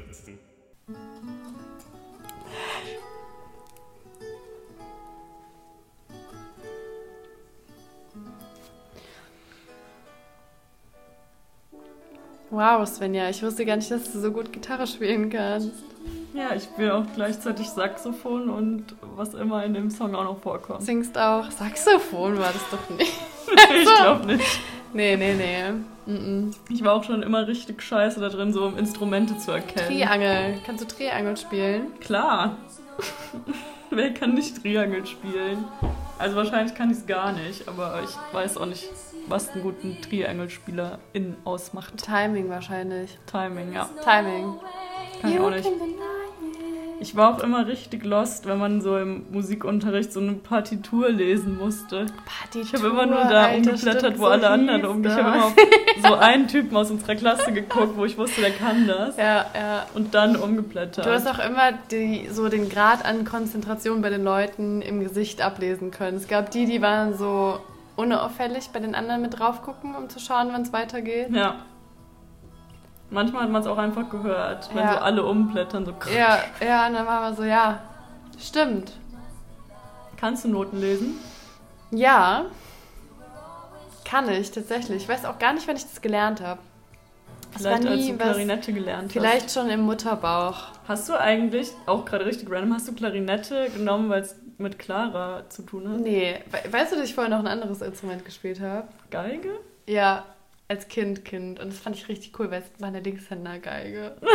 spritzen. Wow, Svenja, ich wusste gar nicht, dass du so gut Gitarre spielen kannst. Ja, ich spiele auch gleichzeitig Saxophon und was immer in dem Song auch noch vorkommt. Singst auch Saxophon, war das doch nicht. ich glaube nicht. Nee, nee, nee. Mm -mm. Ich war auch schon immer richtig scheiße da drin, so um Instrumente zu erkennen. Triangel. Kannst du Triangel spielen? Klar. Wer kann nicht Triangel spielen? Also wahrscheinlich kann ich es gar nicht, aber ich weiß auch nicht, was einen guten Triangelspieler in ausmacht. Timing wahrscheinlich. Timing, ja. Timing. Kann ich auch nicht. Ich war auch immer richtig lost, wenn man so im Musikunterricht so eine Partitur lesen musste. Partitur, Ich habe immer nur da Alter, umgeblättert, wo so alle anderen um. Ich habe immer auf so einen Typen aus unserer Klasse geguckt, wo ich wusste, der kann das. Ja, ja. Und dann umgeblättert. Du hast auch immer die, so den Grad an Konzentration bei den Leuten im Gesicht ablesen können. Es gab die, die waren so unauffällig bei den anderen mit drauf gucken, um zu schauen, wann es weitergeht. ja. Manchmal hat man es auch einfach gehört, wenn Ja. so alle umblättern. So Ja, ja, und dann war man so, ja, stimmt. Kannst du Noten lesen? Ja, kann ich tatsächlich. Ich weiß auch gar nicht, wann ich das gelernt habe. Vielleicht als du. Klarinette gelernt Vielleicht schon im Mutterbauch. hast. Du eigentlich, auch gerade richtig random, hast du Klarinette genommen, weil es mit Clara zu tun hat? Nee, we- weißt du, dass ich vorher noch ein anderes Instrument gespielt habe? Geige? Ja, als Kind, Kind. Und das fand ich richtig cool, weil es war eine Linkshänder-Geige.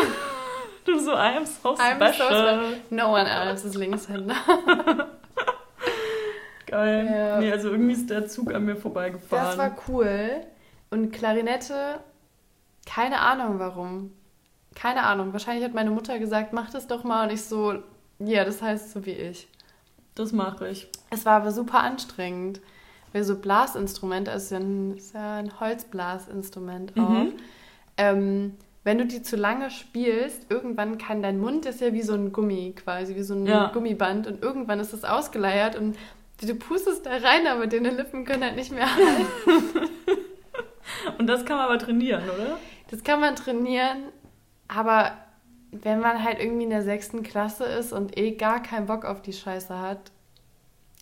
Du so, I am so I'm special. so special. No one else is Linkshänder. Geil. Ja. Nee, also irgendwie ist der Zug an mir vorbeigefahren. Das war cool. Und Klarinette, keine Ahnung warum. Keine Ahnung. Wahrscheinlich hat meine Mutter gesagt, mach das doch mal. Und ich so, ja, das heißt so wie ich. Das mache ich. Es war aber super anstrengend. Weil so Blasinstrumente, also ist ja ein, ist ja ein Holzblasinstrument auch. Mhm. Ähm, wenn du die zu lange spielst, irgendwann kann dein Mund ist ja wie so ein Gummi quasi, wie so ein Ja. Gummiband und irgendwann ist es ausgeleiert und du pustest da rein, aber deine Lippen können halt nicht mehr halten. Und das kann man aber trainieren, oder? Das kann man trainieren, aber wenn man halt irgendwie in der sechsten Klasse ist und eh gar keinen Bock auf die Scheiße hat,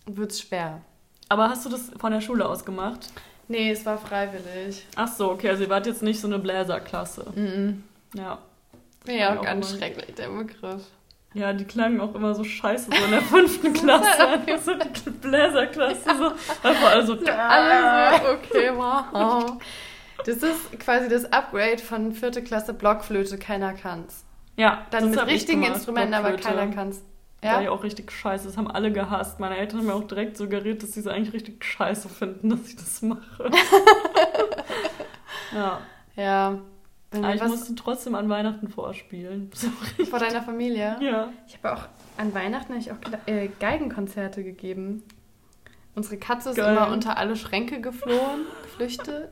wird's schwer. Aber hast du das von der Schule aus gemacht? Nee, es war freiwillig. Ach so, okay, also ihr wart jetzt nicht so eine Bläserklasse. Mhm. Ja. Ja, auch ganz aber- schrecklich, der Begriff. Ja, die klangen auch immer so scheiße, so in der fünften Klasse. so die Bläserklasse, so. Einfach alle so. Alle so, okay, wow. Das ist quasi das Upgrade von vierte Klasse Blockflöte, keiner kann's. Ja, Dann mit richtigen gemacht, Instrumenten, aber keiner kann's. War ja Ja? auch richtig scheiße. Das haben alle gehasst. Meine Eltern haben mir auch direkt suggeriert, dass sie es eigentlich richtig scheiße finden, dass ich das mache. ja. Ja. Aber ich musste trotzdem an Weihnachten vorspielen. Sorry. vor deiner Familie? Ja. Ich habe auch an Weihnachten ich auch äh, Geigenkonzerte gegeben. Unsere Katze ist Geil. immer unter alle Schränke geflohen, geflüchtet.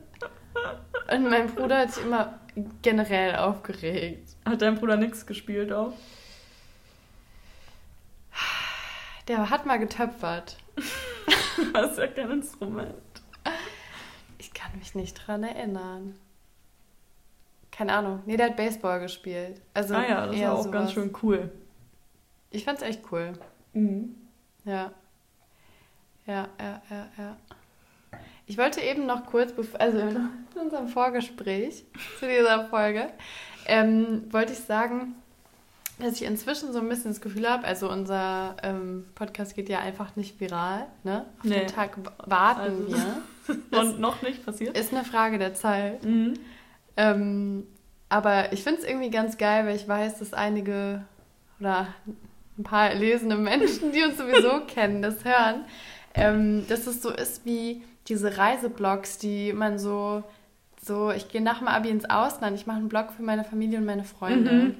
Und mein Bruder hat sich immer generell aufgeregt. Hat dein Bruder nichts gespielt auch? Der hat mal getöpfert. Das ist ja kein Instrument. Ich kann mich nicht dran erinnern. Keine Ahnung. Nee, der hat Baseball gespielt. Also ah ja, das war auch sowas. ganz schön cool. Ich fand's echt cool. Mhm. Ja. Ja, ja, ja, ja. Ich wollte eben noch kurz, also in unserem Vorgespräch zu dieser Folge, ähm, wollte ich sagen, dass ich inzwischen so ein bisschen das Gefühl habe, also unser ähm, Podcast geht ja einfach nicht viral, ne? Auf Nee. den Tag warten Also- wir. Und noch nicht passiert? Ist eine Frage der Zeit. Mhm. Ähm, aber ich finde es irgendwie ganz geil, weil ich weiß, dass einige oder ein paar lesende Menschen, die uns sowieso kennen, das hören, ähm, dass es so ist wie diese Reiseblogs, die man so, so ich gehe nach dem Abi ins Ausland, ich mache einen Blog für meine Familie und meine Freunde. Mhm.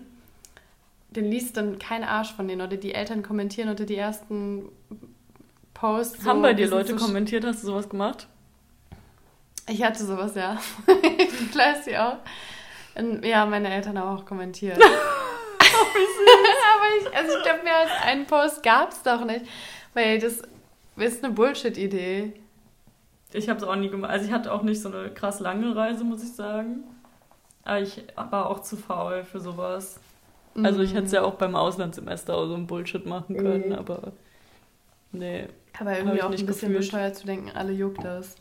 Den liest dann kein Arsch von denen oder die Eltern kommentieren unter die ersten Posts. so, Haben bei dir Leute so kommentiert? Hast du sowas gemacht? Ich hatte sowas, ja. Klar ist sie auch. Und ja, meine Eltern haben auch kommentiert. Aber ich, also ich glaube, mehr als einen Post gab es doch nicht. Weil das ist eine Bullshit-Idee. Ich habe es auch nie gemacht. Also ich hatte auch nicht so eine krass lange Reise, muss ich sagen. Aber ich war auch zu faul für sowas. Also ich hätte es ja auch beim Auslandssemester auch so ein Bullshit machen können, Mhm. aber nee. Aber irgendwie auch nicht ein bisschen gefühlt. bescheuert zu denken, alle juckt das.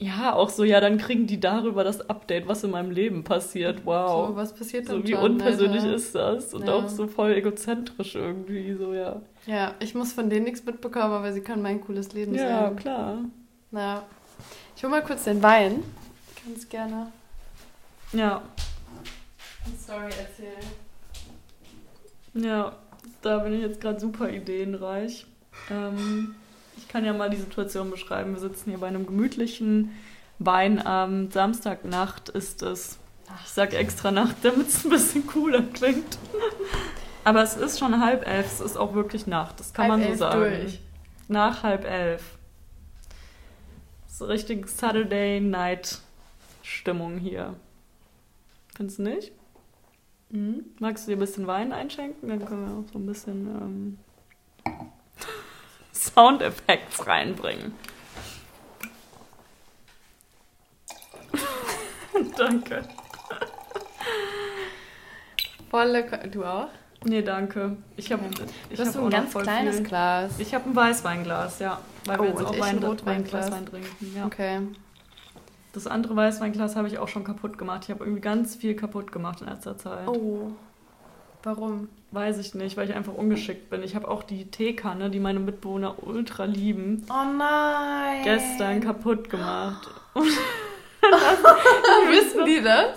Ja, auch so, ja, dann kriegen die darüber das Update, was in meinem Leben passiert. Wow. So, was passiert So, dann wie schon, unpersönlich Alter? ist das? Und Ja. auch so voll egozentrisch irgendwie, so, ja. Ja, ich muss von denen nichts mitbekommen, aber sie können mein cooles Leben Ja, sehen. klar. Na, ich hol mal kurz den Wein. Ganz gerne Ja, Story erzählen. ja, da bin ich jetzt gerade super ideenreich. Ähm, ich kann ja mal die Situation beschreiben. Wir sitzen hier bei einem gemütlichen Weinabend. Samstagnacht ist es. Ich sag extra Nacht, damit es ein bisschen cooler klingt. Aber es ist schon halb elf, es ist auch wirklich Nacht, das kann Halb man so elf sagen. durch. Nach halb elf. So richtig Saturday Night Stimmung hier. Findest du nicht? Mhm. Magst du dir ein bisschen Wein einschenken? Dann können wir auch so ein bisschen ähm, Soundeffekts reinbringen. danke. Volle. Ko du auch? Nee, danke. Ich habe ich Du hast hab so auch ein ganz kleines viel. Glas. Ich habe ein Weißweinglas, ja. Weil Oh, wir jetzt auch Wein, ein Rotweinglas. Weißwein trinken. Ja. Okay. Das andere Weißweinglas habe ich auch schon kaputt gemacht. Ich habe irgendwie ganz viel kaputt gemacht in letzter Zeit. Oh. Warum? Weiß ich nicht, weil ich einfach ungeschickt bin. Ich habe auch die Teekanne, die meine Mitbewohner ultra lieben, Oh nein. gestern kaputt gemacht. Wissen die das?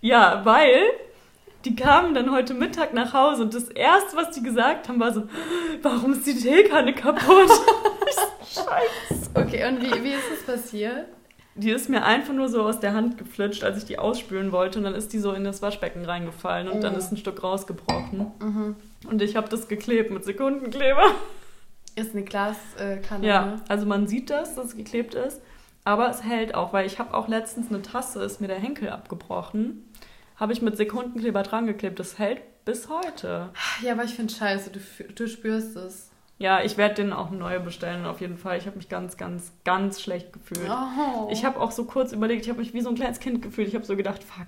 Ja, weil die kamen dann heute Mittag nach Hause und das erste, was die gesagt haben, war so, warum ist die Teekanne kaputt? Scheiße. Okay, und wie, wie ist es passiert? Die ist mir einfach nur so aus der Hand geflitscht, als ich die ausspülen wollte und dann ist die so in das Waschbecken reingefallen und dann Mhm. ist ein Stück rausgebrochen. Mhm. Und ich habe das geklebt mit Sekundenkleber. Ist eine Glaskanne. Ja, also man sieht das, dass es geklebt ist, aber es hält auch, weil ich habe auch letztens eine Tasse, ist mir der Henkel abgebrochen, habe ich mit Sekundenkleber dran geklebt. Das hält bis heute. Ja, aber ich finde scheiße, du, du spürst es. Ja, ich werde den auch neue bestellen, auf jeden Fall. Ich habe mich ganz, ganz, ganz schlecht gefühlt. Oh. Ich habe auch so kurz überlegt, ich habe mich wie so ein kleines Kind gefühlt. Ich habe so gedacht, fuck,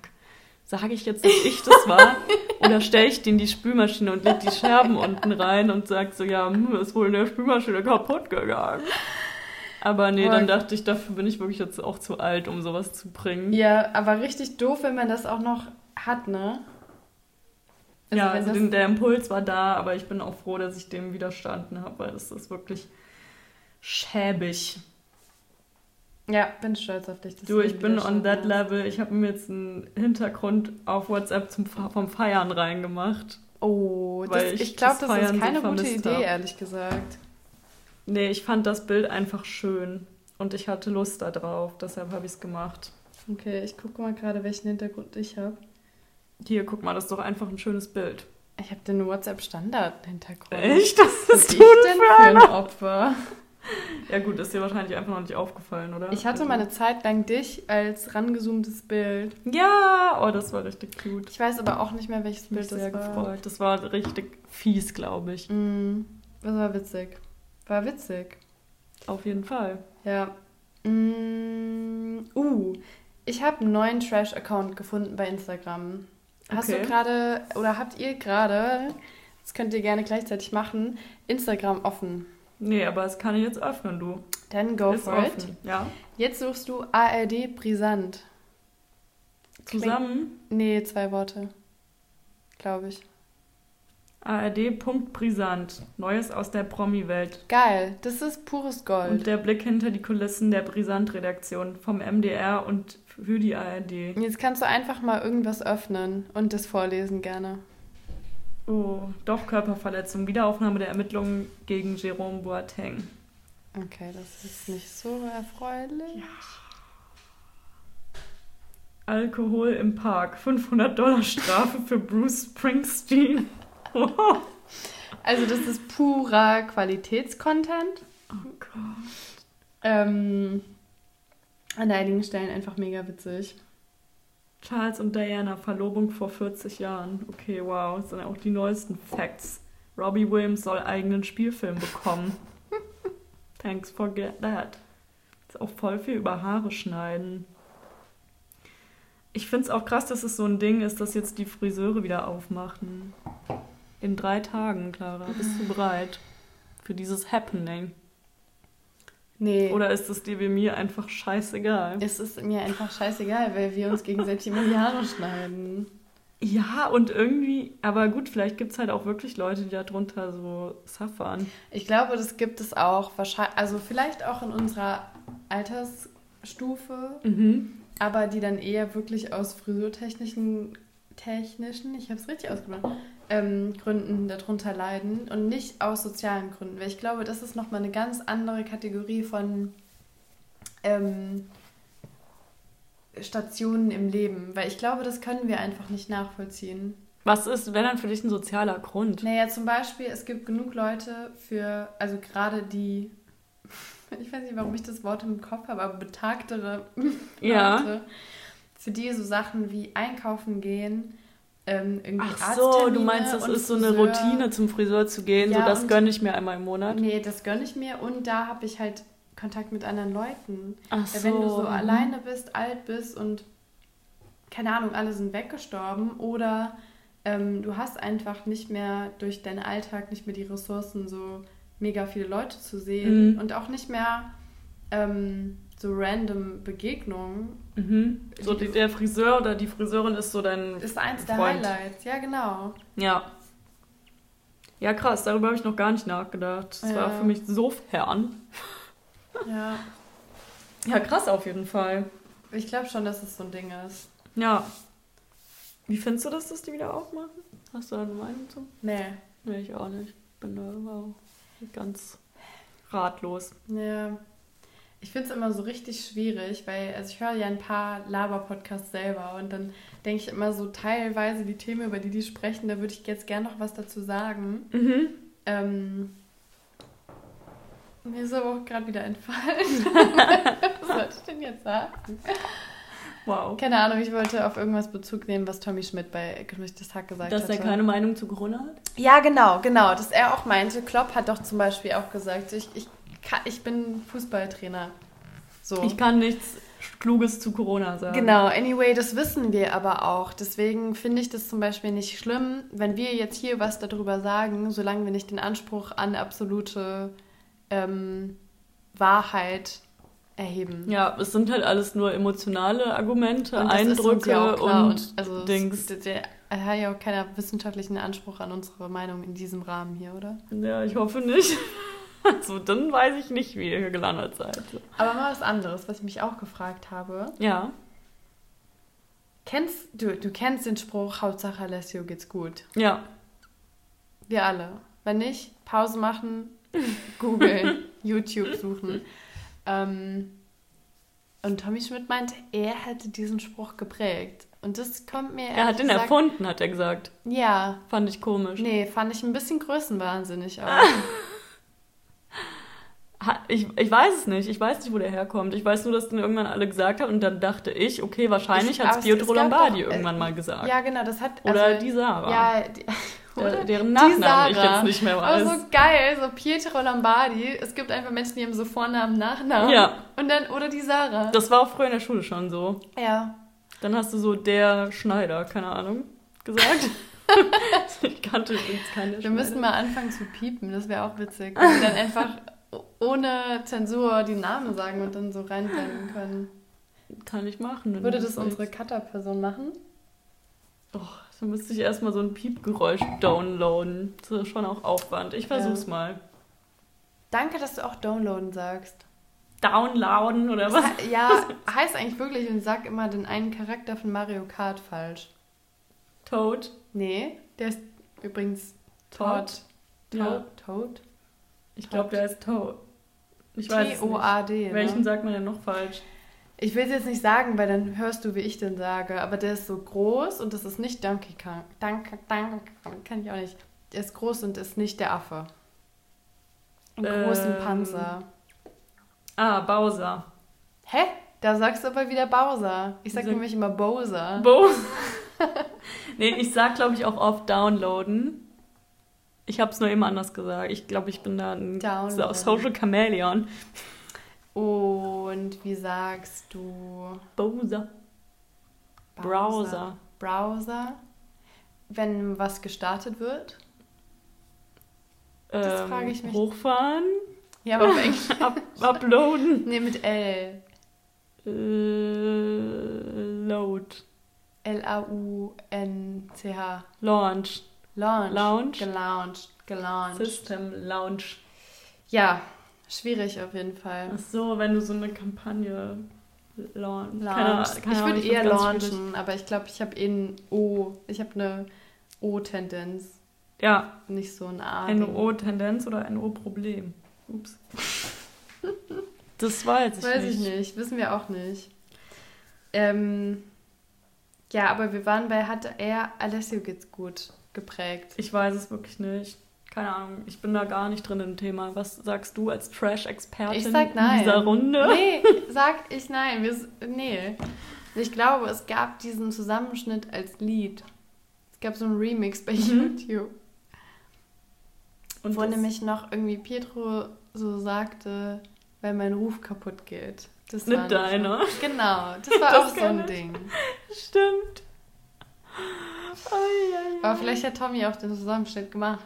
sage ich jetzt, dass ich das war? Oder stelle ich den in die Spülmaschine und leg die Scherben unten rein und sag so, ja, hm, ist wohl in der Spülmaschine kaputt gegangen. Aber nee, dann Boah. dachte ich, dafür bin ich wirklich jetzt auch zu alt, um sowas zu bringen. Ja, aber richtig doof, wenn man das auch noch hat, ne? Ja, wenn also den, der Impuls war da, aber ich bin auch froh, dass ich dem widerstanden habe, weil das ist wirklich schäbig. Ja, bin stolz auf dich. Du, ich bin on that level. Ich habe mir jetzt einen Hintergrund auf WhatsApp zum, vom Feiern reingemacht. Oh, das, ich, ich glaube, das das, ist so keine gute vermisst Idee, hab. ehrlich gesagt. Nee, ich fand das Bild einfach schön. Und ich hatte Lust da drauf. Deshalb habe ich es gemacht. Okay, ich gucke mal gerade, welchen Hintergrund ich habe. Hier, guck mal, das ist doch einfach ein schönes Bild. Ich habe den WhatsApp-Standard-Hintergrund. Echt? Das ist ich denn für ein. Opfer? Ja gut, ist dir wahrscheinlich einfach noch nicht aufgefallen, oder? Ich hatte Also- mal eine Zeit lang dich als rangezoomtes Bild. Ja, oh, das war richtig cute. Ich weiß aber auch nicht mehr, welches Bild das sehr war. gefreut. Das war richtig fies, glaube ich. Mm, das war witzig. War witzig. Auf jeden Fall. Ja. Mm, uh, ich habe einen neuen Trash-Account gefunden bei Instagram. Hast Okay. du gerade, oder habt ihr gerade, das könnt ihr gerne gleichzeitig machen, Instagram offen? Nee, aber das kann ich jetzt öffnen, du. Dann go ist for it. Ja. Jetzt suchst du ARD Brisant. Zusammen Nee, zwei Worte. Glaube ich. ARD.brisant. Neues aus der Promi-Welt. Geil, das ist pures Gold. Und der Blick hinter die Kulissen der Brisant-Redaktion vom MDR und für die ARD. Jetzt kannst du einfach mal irgendwas öffnen und das vorlesen gerne. Oh, doch Körperverletzung. Wiederaufnahme der Ermittlungen gegen Jerome Boateng. Okay, das ist nicht so erfreulich. Alkohol im Park. 500 Dollar Strafe für Bruce Springsteen. Also das ist purer Qualitätscontent. Oh Gott. Ähm, an einigen Stellen einfach mega witzig. Charles und Diana, Verlobung vor 40 Jahren. Okay, wow, das sind ja auch die neuesten Facts. Robbie Williams soll eigenen Spielfilm bekommen. Thanks for get that. Ist auch voll viel über Haare schneiden. Ich finde es auch krass, dass es so ein Ding ist, dass jetzt die Friseure wieder aufmachen. In drei Tagen, Clara. Bist du bereit für dieses Happening? Nee. Oder ist es dir wie mir einfach scheißegal? Es ist mir einfach scheißegal, weil wir uns gegenseitig immer die Haare schneiden. Ja, und irgendwie, aber gut, vielleicht gibt es halt auch wirklich Leute, die darunter so suffern. Ich glaube, das gibt es auch wahrscheinlich, also vielleicht auch in unserer Altersstufe, Mhm. aber die dann eher wirklich aus frisurtechnischen, technischen, ich habe es richtig ausgesprochen, ähm, Gründen darunter leiden und nicht aus sozialen Gründen. Weil ich glaube, das ist nochmal eine ganz andere Kategorie von ähm, Stationen im Leben. Weil ich glaube, das können wir einfach nicht nachvollziehen. Was ist, wenn dann für dich ein sozialer Grund? Naja, zum Beispiel, es gibt genug Leute für, also gerade die, ich weiß nicht, warum ich das Wort im Kopf habe, aber betagtere Ja. Leute, für die so Sachen wie einkaufen gehen, ähm, irgendwie Ach so, du meinst, das ist so eine. Routine, zum Friseur zu gehen, Ja, so das gönne ich mir einmal im Monat. Nee, das gönne ich mir und da habe ich halt Kontakt mit anderen Leuten. Ach Weil Wenn du so mhm. alleine bist, alt bist und keine Ahnung, alle sind weggestorben oder ähm, du hast einfach nicht mehr durch deinen Alltag nicht mehr die Ressourcen, so mega viele Leute zu sehen Mhm. und auch nicht mehr ähm, so random Begegnungen. Mhm. So Die- der Friseur oder die Friseurin ist so dein Ist eins der Freund. Highlights. Ja, genau. Ja. Ja, krass, darüber habe ich noch gar nicht nachgedacht. Das Ja. war für mich so fern. Ja. Ja, krass auf jeden Fall. Ich glaube schon, dass es so ein Ding ist. Ja. Wie findest du das, dass die wieder aufmachen? Hast du da eine Meinung zu? Nee. Nee, ich auch nicht. Bin da wow, ganz ratlos. Ja. Ich finde es immer so richtig schwierig, weil, also ich höre ja ein paar Laber-Podcasts selber und dann denke ich immer so teilweise die Themen, über die die sprechen, da würde ich jetzt gerne noch was dazu sagen. Mhm. Ähm, mir ist aber auch gerade wieder entfallen. was sollte ich denn jetzt sagen? Wow. Keine Ahnung, ich wollte auf irgendwas Bezug nehmen, was Tommy Schmidt bei Gemischtes Hack gesagt Dass hatte. er keine Meinung zu Corona hat? Ja, genau, genau. Dass er auch meinte, Klopp hat doch zum Beispiel auch gesagt, ich, ich, kann, ich bin Fußballtrainer. So. Ich kann nichts Kluges zu Corona sagen. Genau, anyway, das wissen wir aber auch. Deswegen finde ich das zum Beispiel nicht schlimm, wenn wir jetzt hier was darüber sagen, solange wir nicht den Anspruch an absolute ähm, Wahrheit erheben. Ja, es sind halt alles nur emotionale Argumente, Und Eindrücke ja klar. und, also Dings. Der, der, er hat ja auch keinen wissenschaftlichen Anspruch an unsere Meinung in diesem Rahmen hier, oder? Ja, ich hoffe nicht. Also, dann weiß ich nicht, wie ihr hier gelandet seid. Aber mal was anderes, was ich mich auch gefragt habe. Ja. Kennst du, du kennst den Spruch, Hauptsache Alessio geht's gut. Ja. Wir alle. Wenn nicht, Pause machen, googeln, YouTube suchen. Ähm, und Tommy Schmidt meinte, er hätte diesen Spruch geprägt. Und das kommt mir. Er hat den gesagt- erfunden, hat er gesagt. Ja. Fand ich komisch. Nee, fand ich ein bisschen größenwahnsinnig auch. Ich, ich weiß es nicht. Ich weiß nicht, wo der herkommt. Ich weiß nur, dass den irgendwann alle gesagt haben und dann dachte ich, okay, wahrscheinlich Ich- hat aber es Pietro Lombardi doch, äh, irgendwann mal gesagt. ja, genau, das hat. Oder also, die Sarah. Ja, die, Der, oder deren Nachnamen ich jetzt nicht mehr Aber weiß. so geil, so Pietro Lombardi. Es gibt einfach Menschen, die haben so Vornamen, Nachnamen. Ja. Und dann, oder die Sarah. Das war auch früher in der Schule schon so. ja. Dann hast du so der Schneider, keine Ahnung, gesagt. ich kannte übrigens keine Wir müssen mal anfangen zu piepen, das wäre auch witzig. Wir dann einfach ohne Zensur die Namen sagen und dann so reinblenden können. Kann ich machen. Würde das unsere Cutter-Person machen? Oh, dann müsste ich erstmal so ein Piepgeräusch downloaden. Das ist schon auch Aufwand. Ich versuch's Ja. mal. Danke, dass du auch downloaden sagst. Downloaden oder was? ja, heißt eigentlich wirklich und sag immer den einen Charakter von Mario Kart falsch. Toad. Nee, der ist übrigens Toad. Toad? Ja. Toad? Toad? Ich glaube, der ist Toad. Ich weiß. T-O-A-D. Welchen Ne? sagt man denn noch falsch? Ich will es jetzt nicht sagen, weil dann hörst du, wie ich den sage. Aber der ist so groß und das ist nicht Donkey Kong. Donkey Kong kann ich auch nicht. Der ist groß und ist nicht der Affe. Einen großen Ähm. Panzer. Ah, Bowser. Hä? Da sagst du aber wieder Bowser. Ich sag Sind- nämlich immer Bowser. Bowser. nee, ich sag, glaube ich, auch oft downloaden. Ich habe es nur immer anders gesagt. Ich glaube, ich bin da ein. So- Social Chameleon. Und wie sagst du? Bowser. Browser. Browser. Wenn was gestartet wird. Das Ähm, frage ich mich. Hochfahren, Ja, aber up uploaden, nee, mit L. äh, load, L-A-U-N-C-H. launch, Launch. Launch. Gelauncht. Gelauncht. System, launch. Ja, schwierig auf jeden Fall. Ach so, wenn du so eine Kampagne launch. Launch. Keine, keine ich würde eher launchen, schwierig. aber ich glaube, ich habe eh ein O. Ich habe eine O-Tendenz. Ja, Nicht so ein A. eine O-Tendenz oder ein O-Problem. Ups. Das weiß ich Weiß nicht. ich nicht, wissen wir auch nicht. Ähm, ja, aber wir waren bei Hatte er Alessio geht's gut geprägt. Ich weiß es wirklich nicht. Keine Ahnung, ich bin da gar nicht drin im Thema. Was sagst du als Trash-Expertin in dieser Runde? Nee, sag ich nein. Wir, nee. Ich glaube, es gab diesen Zusammenschnitt als Lied. Es gab so einen Remix bei Mhm. YouTube, Und wo nämlich noch irgendwie Pietro so sagte, weil mein Ruf kaputt geht. Das Nicht deiner. Genau, das war Das auch so ein. Ding. Stimmt. Aber vielleicht hat Tommy auch den Zusammenschnitt gemacht.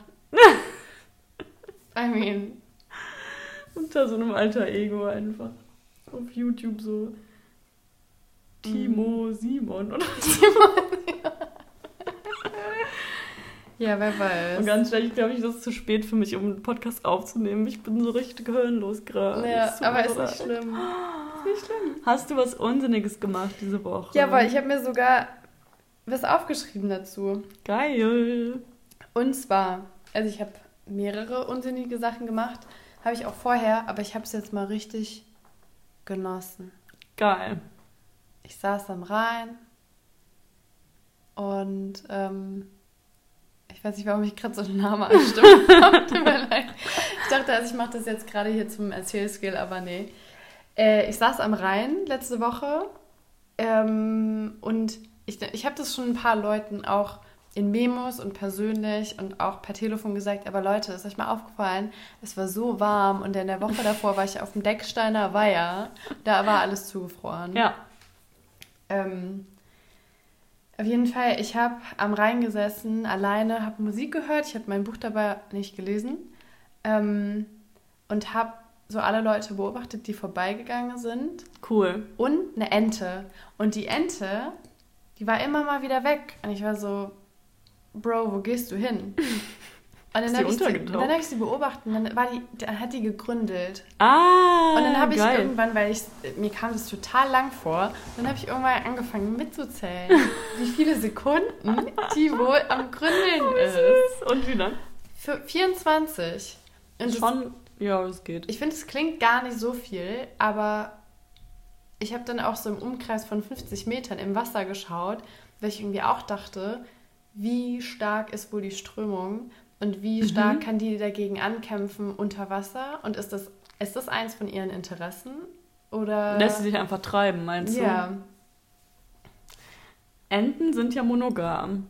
I mean, Unter so einem alter Ego einfach. Auf YouTube so. Timo Simon oder ja, wer weiß. Und ganz ehrlich, glaube ich, das ist zu spät für mich, um einen Podcast aufzunehmen. Ich bin so richtig gehirnlos gerade. ja, aber ist nicht schlimm. Ist nicht schlimm. Hast du was Unsinniges gemacht diese Woche? Ja, aber ich habe mir sogar was aufgeschrieben dazu. Geil. Und zwar, also ich habe mehrere unsinnige Sachen gemacht, habe ich auch vorher, aber ich habe es jetzt mal richtig genossen. Geil. Ich saß am Rhein und ähm, ich weiß nicht, warum ich gerade so einen Namen anstimmt habe. Tut mir leid. Ich dachte, also ich mache das jetzt gerade hier zum Erzählskill, aber nee. Äh, ich saß am Rhein letzte Woche ähm, und ich, ich habe das schon ein paar Leuten auch in Memos und persönlich und auch per Telefon gesagt, aber Leute, ist euch mal aufgefallen, es war so warm und in der Woche davor war ich auf dem Decksteiner Weiher, da war alles zugefroren. Ja. Ähm, auf jeden Fall, ich habe am Rhein gesessen, alleine, habe Musik gehört. Ich habe mein Buch dabei nicht gelesen. Ähm, und habe so alle Leute beobachtet, die vorbeigegangen sind. Cool. Und eine Ente. Und die Ente, die war immer mal wieder weg. Und ich war so, Bro, wo gehst du hin? Und dann Ist habe ich, sie- dann hab ich sie beobachtet und dann, war die, dann hat die gegründelt. Ah, Und dann habe ich geil. irgendwann, weil ich mir kam das total lang vor, dann habe ich irgendwann angefangen mitzuzählen, wie viele Sekunden die wohl am Gründeln ist. Süß. Und wie lang? Für 24. Und das, Schon, ja, es geht. ich finde, es klingt gar nicht so viel, aber ich habe dann auch so im Umkreis von 50 Metern im Wasser geschaut, weil ich irgendwie auch dachte, wie stark ist wohl die Strömung und wie Mhm. stark kann die dagegen ankämpfen unter Wasser und ist das, ist das eins von ihren Interessen? Oder Lässt sie sich einfach treiben, meinst du? ja, Enten sind ja monogam.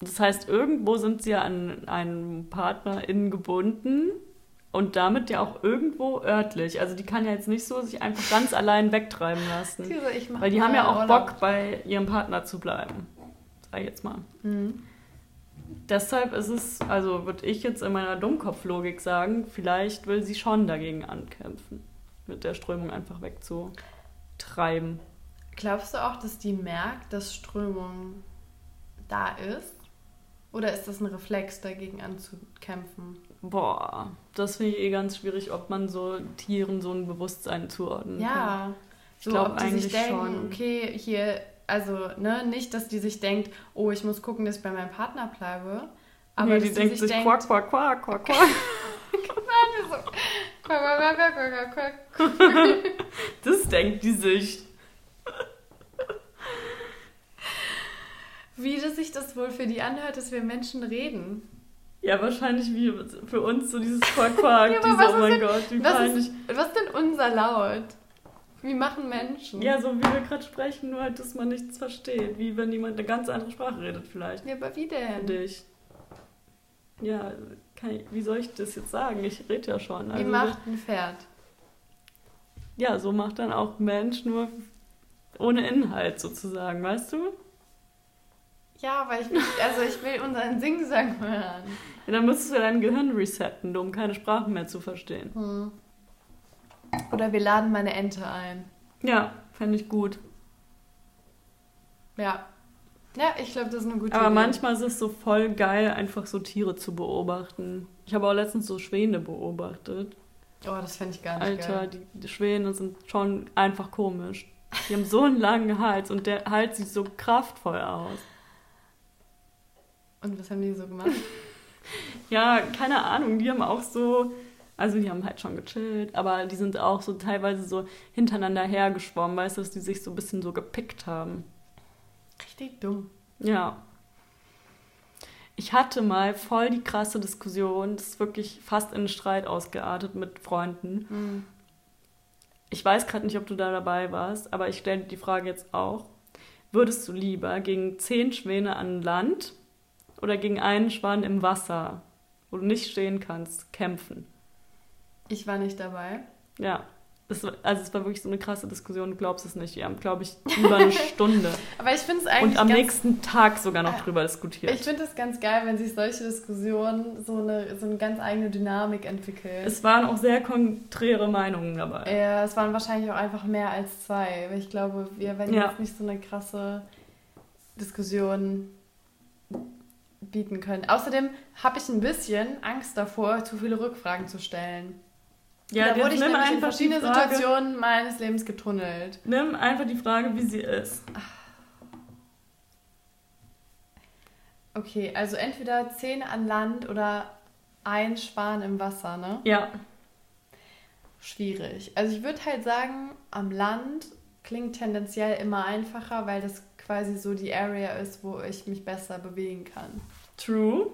Das heißt, irgendwo sind sie ja an einen PartnerInnen gebunden und damit ja auch irgendwo örtlich. Also die kann ja jetzt nicht so sich einfach ganz allein wegtreiben lassen. Mach Weil die haben ja auch Urlaub. Bock, bei ihrem Partner zu bleiben. Sag ich jetzt mal. Mhm. Deshalb ist es, also würde ich jetzt in meiner Dummkopflogik sagen, vielleicht will sie schon dagegen ankämpfen, mit der Strömung einfach wegzutreiben. Glaubst du auch, dass die merkt, dass Strömung da ist? Oder ist das ein Reflex, dagegen anzukämpfen? Boah, das finde ich eh ganz schwierig, ob man so Tieren so ein Bewusstsein zuordnen kann. Ja, Ich so, glaub ob die sich eigentlich denken, schon. okay, hier, also, ne, nicht, dass die sich denkt, oh, ich muss gucken, dass ich bei meinem Partner bleibe. Aber nee, die denkt sich quack, quack, quack, quack, quack. so, quack, quack. Das denkt die sich. Wie das sich das wohl für die anhört, dass wir Menschen reden. Ja, wahrscheinlich wie für uns so dieses Quack, Quack, Ja, aber diese, was oh ist mein denn- Gott, wie Was peinlich. ist, was ist denn unser Laut? Wie machen Menschen? Ja, so wie wir gerade sprechen, nur halt, dass man nichts versteht. Wie wenn jemand eine ganz andere Sprache redet vielleicht. Ja, aber wie denn? Finde ich. Ja, ich, wie soll ich das jetzt sagen? Ich rede ja schon. Wie Also, macht ein Pferd? Ja, so macht dann auch Mensch, nur ohne Inhalt sozusagen, weißt du? Ja, aber ich will, also ich will unseren Singsang hören. Ja, dann müsstest du dein Gehirn resetten, um keine Sprachen mehr zu verstehen. Hm. Oder wir laden meine Ente ein. Ja, fände ich gut. Ja. Ja, ich glaube, das ist eine gute Aber Idee. manchmal ist es so voll geil, einfach so Tiere zu beobachten. Ich habe auch letztens so Schwäne beobachtet. Oh, das fände ich gar nicht Alter, geil. die, die Schwäne sind schon einfach komisch. Die haben so einen langen Hals und der Hals sieht so kraftvoll aus. Und was haben die so gemacht? Ja, keine Ahnung, die haben auch so, also die haben halt schon gechillt, aber die sind auch so teilweise so hintereinander hergeschwommen, weißt du, dass die sich so ein bisschen so gepickt haben. Richtig dumm. Ja. Ich hatte mal voll die krasse Diskussion, das ist wirklich fast in Streit ausgeartet mit Freunden. Hm. Ich weiß gerade nicht, ob du da dabei warst, aber ich stelle die Frage jetzt auch. Würdest du lieber gegen zehn Schwäne an Land oder gegen einen Schwan im Wasser, wo du nicht stehen kannst, kämpfen? Ich war nicht dabei. Ja. War- also es war wirklich so eine krasse Diskussion, du glaubst es nicht. Wir haben, glaube ich, über eine Stunde. Aber ich finde es eigentlich Und am ganz, nächsten Tag sogar noch Äh, drüber Ich diskutiert. finde es ganz geil, wenn sich solche Diskussionen so eine, so eine ganz eigene Dynamik entwickeln. Es waren auch sehr konträre Meinungen dabei. ja, es waren wahrscheinlich auch einfach mehr als zwei. Ich glaube, wir werden Ja. jetzt nicht so eine krasse Diskussion bieten können. Außerdem habe ich ein bisschen Angst davor, zu viele Rückfragen zu stellen. Ja, da wurde ich nimm nämlich in verschiedene Frage, Situationen meines Lebens getunnelt. nimm einfach die Frage, wie sie ist. Okay, also entweder zehn an Land oder ein Schwan im Wasser, ne? Ja, Schwierig. Also ich würde halt sagen, am Land klingt tendenziell immer einfacher, weil das quasi so die Area ist, wo ich mich besser bewegen kann. true.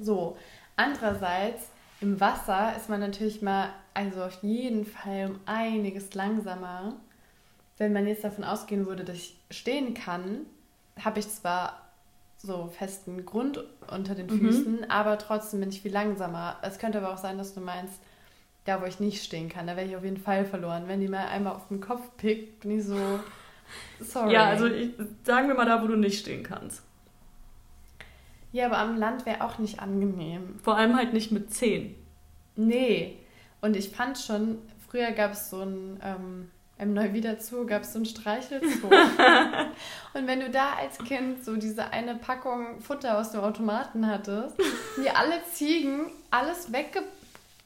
So, andererseits im Wasser ist man natürlich mal, also auf jeden Fall um einiges langsamer. Wenn man jetzt davon ausgehen würde, dass ich stehen kann, habe ich zwar so festen Grund unter den Mhm. Füßen, aber trotzdem bin ich viel langsamer. Es könnte aber auch sein, dass du meinst, da wo ich nicht stehen kann, da wäre ich auf jeden Fall verloren. Wenn die mal einmal auf den Kopf pickt, bin ich so, sorry. Ja, also ich, sagen wir mal da, wo du nicht stehen kannst. ja, aber am Land wäre auch nicht angenehm. Vor allem halt nicht mit 10. Nee. Und ich fand schon, früher gab es so ein, ähm, im Neuwiederzoo gab es so ein Streichelzoo. und wenn du da als Kind so diese eine Packung Futter aus dem Automaten hattest, die alle Ziegen alles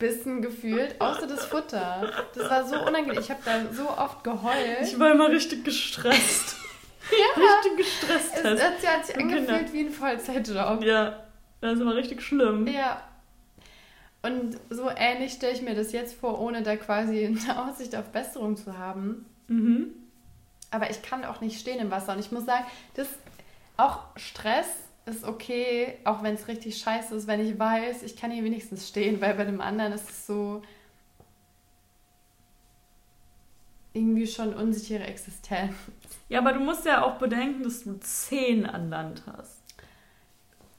weggebissen gefühlt, außer das Futter. Das war so unangenehm. Ich habe da so oft geheult. Ich war immer richtig gestresst. ja, richtig gestresst. es, es hat sich Für Kinder. angefühlt wie ein Vollzeitjob. Ja, das war richtig schlimm. Ja. Und so ähnlich stelle ich mir das jetzt vor, ohne da quasi eine Aussicht auf Besserung zu haben. Mhm. Aber ich kann auch nicht stehen im Wasser. Und ich muss sagen, das auch Stress ist okay, auch wenn es richtig scheiße ist, wenn ich weiß, ich kann hier wenigstens stehen, weil bei dem anderen ist es so irgendwie schon unsichere Existenz. Ja, aber du musst ja auch bedenken, dass du 10 an Land hast.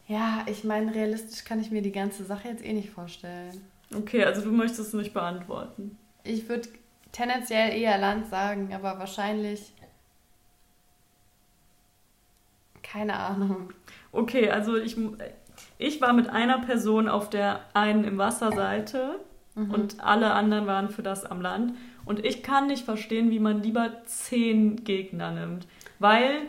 Ja, ich meine, realistisch kann ich mir die ganze Sache jetzt eh nicht vorstellen. Okay, also du möchtest es nicht beantworten. Ich würde tendenziell eher Land sagen, aber wahrscheinlich. Keine Ahnung. Okay, also ich, ich war mit einer Person auf der einen im Wasserseite Mhm. und alle anderen waren für das am Land. Und ich kann nicht verstehen, wie man lieber zehn Gegner nimmt. Weil,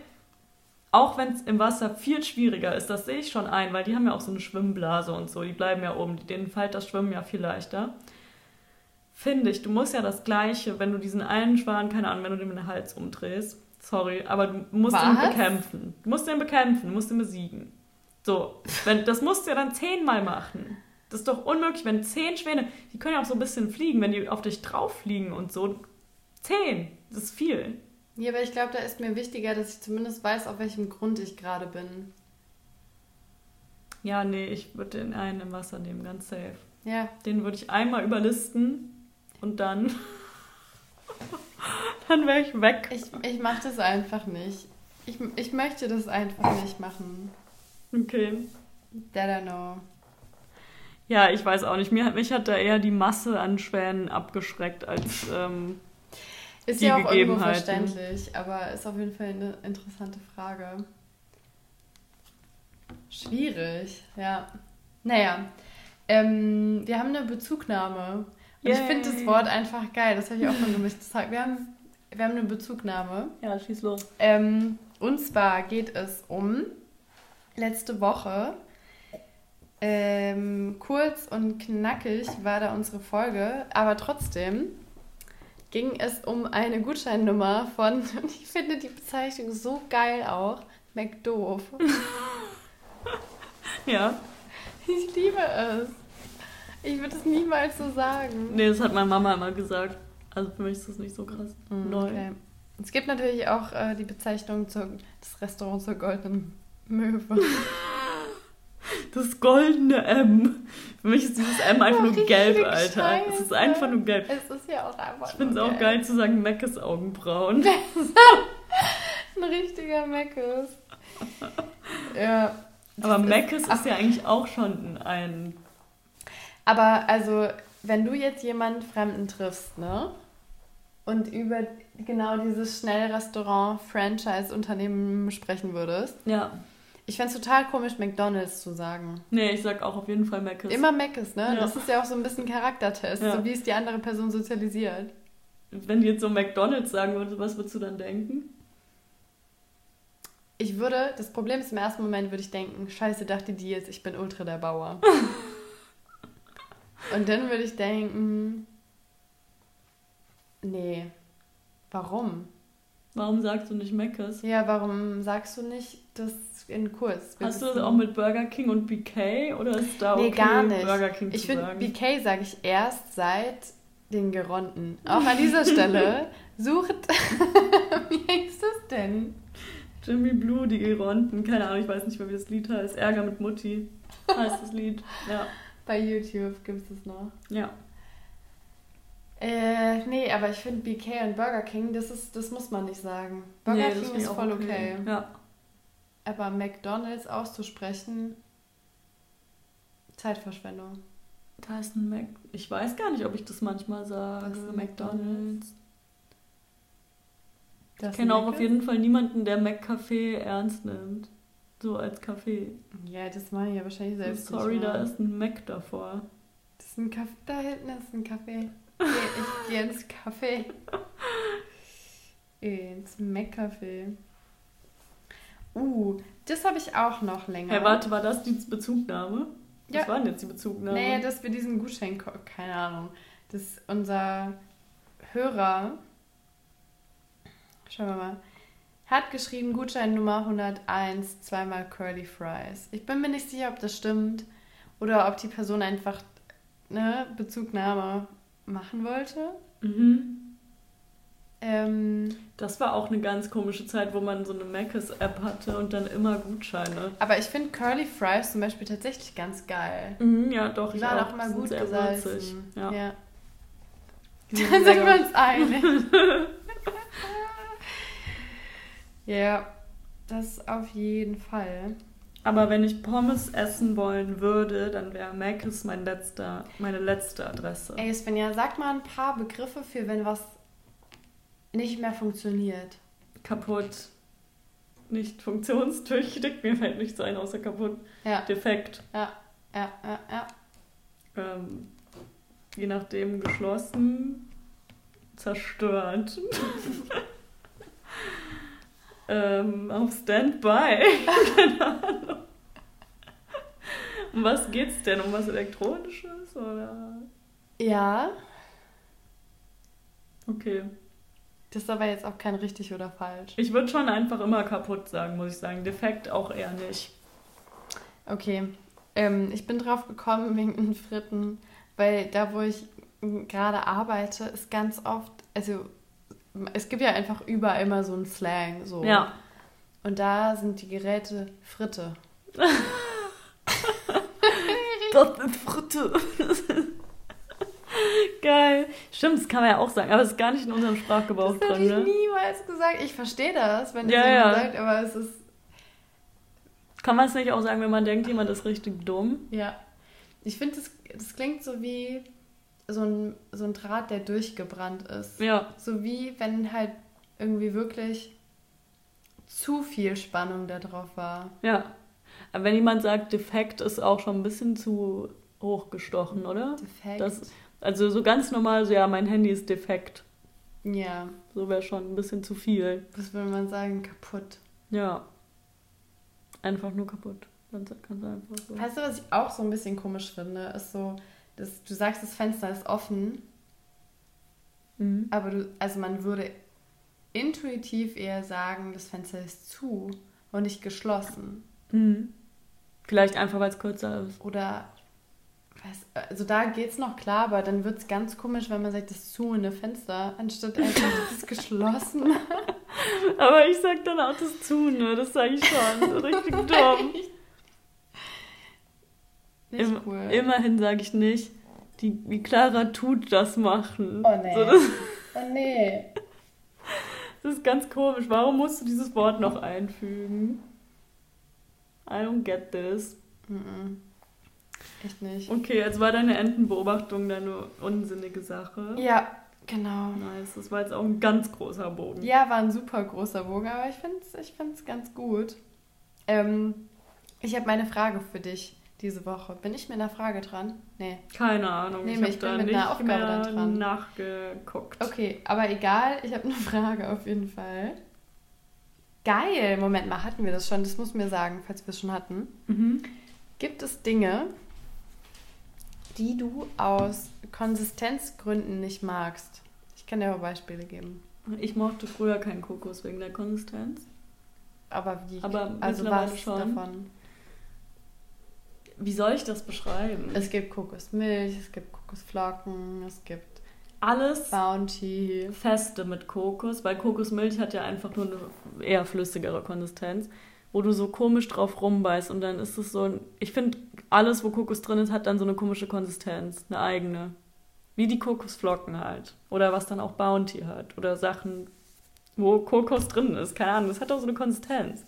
auch wenn es im Wasser viel schwieriger ist, das sehe ich schon ein, weil die haben ja auch so eine Schwimmblase und so, die bleiben ja oben, denen fällt das Schwimmen ja viel leichter. Finde ich, du musst ja das Gleiche, wenn du diesen einen Schwan, keine Ahnung, wenn du dem den Hals umdrehst, sorry, aber du musst ihn Was? bekämpfen. Du musst ihn bekämpfen, du musst ihn besiegen. So, wenn, das musst du ja dann zehnmal machen. Das ist doch unmöglich, wenn zehn Schwäne, die können ja auch so ein bisschen fliegen, wenn die auf dich drauf fliegen und so. Zehn, das ist viel. Ja, aber ich glaube, da ist mir wichtiger, dass ich zumindest weiß, auf welchem Grund ich gerade bin. Ja, nee, ich würde den einen im Wasser nehmen, ganz safe. Ja, Den würde ich einmal überlisten und dann. dann wäre ich weg. ich, ich mache das einfach nicht. Ich, ich möchte das einfach nicht machen. Okay. That I know. Ja, ich weiß auch nicht. Mir, mich hat da eher die Masse an Schwänen abgeschreckt als. Ähm, Ist ja auch irgendwo verständlich, aber ist auf jeden Fall eine interessante Frage. Schwierig, ja. Naja, ähm, wir haben eine Bezugnahme. Und ich finde das Wort einfach geil. Das habe ich auch gemischtes Hack. Wir haben, wir haben eine Bezugnahme. Ja, schieß los. Ähm, und zwar geht es um letzte Woche. Ähm, kurz und knackig war da unsere Folge, aber trotzdem ging es um eine Gutscheinnummer von, und ich finde die Bezeichnung so geil auch, McDoof. ja. Ich liebe es. Ich würde es niemals so sagen. Nee, das hat meine Mama immer gesagt. Also für mich ist das nicht so krass mhm, neu. Okay. Es gibt natürlich auch äh, die Bezeichnung zur, des Restaurants zur goldenen Möwe. Das goldene M. Für mich ist dieses M einfach nur gelb, Alter. Scheiße. Es ist einfach nur gelb. Es ist ja auch einfach Ich finde es auch geil zu sagen Meckes Augenbrauen. Ein richtiger Meckes. ja. Aber Meckes ist, ist ja eigentlich auch schon ein. Aber also, wenn du jetzt jemanden Fremden triffst, ne? Und über genau dieses Schnellrestaurant-Franchise-Unternehmen sprechen würdest. Ja ich fände es total komisch, McDonalds zu sagen. Nee, ich sag auch auf jeden Fall Mc's. Immer Mc's, ne? Ja. Das ist ja auch so ein bisschen Charaktertest, ja. so wie es die andere Person sozialisiert. Wenn die jetzt so McDonalds sagen würde, was würdest du dann denken? Ich würde, das Problem ist, im ersten Moment würde ich denken, scheiße, dachte die jetzt, ich bin ultra der Bauer. Und dann würde ich denken, nee, warum? Warum sagst du nicht Mc's? Ja, warum sagst du nicht das in Kurs? Hast du das auch mit Burger King und BK oder ist da nee, okay, gar nicht. Burger King ich finde, BK sage ich erst seit den Geronten. Auch an dieser Stelle sucht. wie heißt das denn? Jimmy Blue, die Geronten. Keine Ahnung, ich weiß nicht mehr, wie das Lied heißt. Ärger mit Mutti heißt das Lied. Ja. Bei YouTube gibt es noch. Ja. Äh, nee, aber ich finde BK und Burger King, das ist, das muss man nicht sagen. Burger nee, King ist voll okay. okay. Ja. Aber McDonalds auszusprechen, Zeitverschwendung. Da ist ein Mac. Ich weiß gar nicht, ob ich das manchmal sage. Das ist McDonalds. Das ich kenne auch auf jeden Fall niemanden, der McCafé ernst nimmt. So als Kaffee. Ja, das meine ich ja wahrscheinlich selbst. Sorry, da ist ein Mac davor. Das ist ein Kaffee. Da hinten ist ein Kaffee. Ich gehe ins Café. Ins Mac-Café. Uh, das habe ich auch noch länger. Hey, warte, war das die Bezugnahme? Ja. Was war denn jetzt die Bezugnahme? Naja, dass wir diesen Gutschein, keine Ahnung, dass unser Hörer, schauen wir mal, hat geschrieben Gutschein Nummer 101, zweimal Curly Fries. Ich bin mir nicht sicher, ob das stimmt oder ob die Person einfach eine Bezugnahme machen wollte. Mhm. Ähm, das war auch eine ganz komische Zeit, wo man so eine Mac's-App hatte und dann immer Gutscheine. Aber ich finde Curly Fries zum Beispiel tatsächlich ganz geil. Mhm, ja, doch. Die waren auch, auch immer gut gesalzen. Ja. ja. Dann sind wir uns einig. ja, das auf jeden Fall. Aber wenn ich Pommes essen wollen würde, dann wäre Mc's mein letzter, meine letzte Adresse. Ey, Svenja, sag mal ein paar Begriffe für, wenn was nicht mehr funktioniert. Kaputt. Nicht funktionstüchtig. Mir fällt nichts ein außer kaputt. Ja. Defekt. Ja, ja, ja, ja. Ähm, je nachdem geschlossen, zerstört. ähm, auf Standby. Keine Ahnung. Um was geht's denn? Um was Elektronisches oder? Ja. Okay. Das ist aber jetzt auch kein richtig oder falsch. Ich würde schon einfach immer kaputt sagen, muss ich sagen. Defekt auch eher nicht. Okay. Ähm, ich bin drauf gekommen wegen den Fritten, weil da, wo ich gerade arbeite, ist ganz oft, also es gibt ja einfach überall immer so einen Slang. So. Ja. Und da sind die Geräte Fritte. das sind Fritte. Geil. Stimmt, das kann man ja auch sagen, aber es ist gar nicht in unserem Sprachgebrauch drin. Das habe ich ne? niemals gesagt. Ich verstehe das, wenn ja, jemand ja. sagt, aber es ist. Kann man es nicht auch sagen, wenn man denkt, jemand ist richtig dumm? Ja. Ich finde, das, das klingt so wie so ein, so ein Draht, der durchgebrannt ist. Ja. So wie wenn halt irgendwie wirklich zu viel Spannung da drauf war. Ja. Aber wenn jemand sagt, defekt ist auch schon ein bisschen zu hochgestochen, oder? Defekt. Das, also so ganz normal, so ja, mein Handy ist defekt. ja, So wäre schon ein bisschen zu viel. was würde man sagen? Kaputt. Ja. Einfach nur kaputt. Ganz, ganz einfach so. Weißt du, was ich auch so ein bisschen komisch finde? Ist so, dass du sagst, das Fenster ist offen, Mhm. aber du, also man würde intuitiv eher sagen, das Fenster ist zu und nicht geschlossen. Mhm. Vielleicht einfach, weil es kürzer ist. Oder, weiß, also da geht's noch klar, aber dann wird's ganz komisch, wenn man sagt, das ist zu in der Fenster, anstatt einfach, das ist geschlossen. Aber ich sag dann auch das zu, ne? Das sage ich schon. Richtig dumm. Nicht Im, cool. Immerhin sage ich nicht, die, wie Clara tut das machen. Oh nee. So, das, Oh nee. das ist ganz komisch. Warum musst du dieses Wort noch einfügen? I don't get this. Mhm. Echt nicht. Okay, jetzt war deine Entenbeobachtung deine unsinnige Sache. Ja, genau. Nice, das war jetzt auch ein ganz großer Bogen. Ja, war ein super großer Bogen, aber ich finde es ich find's ganz gut. Ähm, ich habe meine Frage für dich diese Woche. Bin ich mit einer Frage dran? Nee. Keine Ahnung, Nee, ich ich habe bin da mit nicht einer Aufgabe mehr dran. nachgeguckt. Okay, aber egal, ich habe eine Frage auf jeden Fall. Geil, Moment mal, hatten wir das schon? Das muss mir sagen, falls wir es schon hatten. Mhm. Gibt es Dinge, die du aus Konsistenzgründen nicht magst? Ich kann dir aber Beispiele geben. Ich mochte früher keinen Kokos wegen der Konsistenz. Aber wie? Aber also was schon. davon? Wie soll ich das beschreiben? Es gibt Kokosmilch, es gibt Kokosflocken, es gibt Alles Bounty. Feste mit Kokos, weil Kokosmilch hat ja einfach nur eine eher flüssigere Konsistenz, wo du so komisch drauf rumbeißt und dann ist es so ein. Ich finde, alles, wo Kokos drin ist, hat dann so eine komische Konsistenz, eine eigene. Wie die Kokosflocken halt. Oder was dann auch Bounty hat. Oder Sachen, wo Kokos drin ist. Keine Ahnung, das hat auch so eine Konsistenz.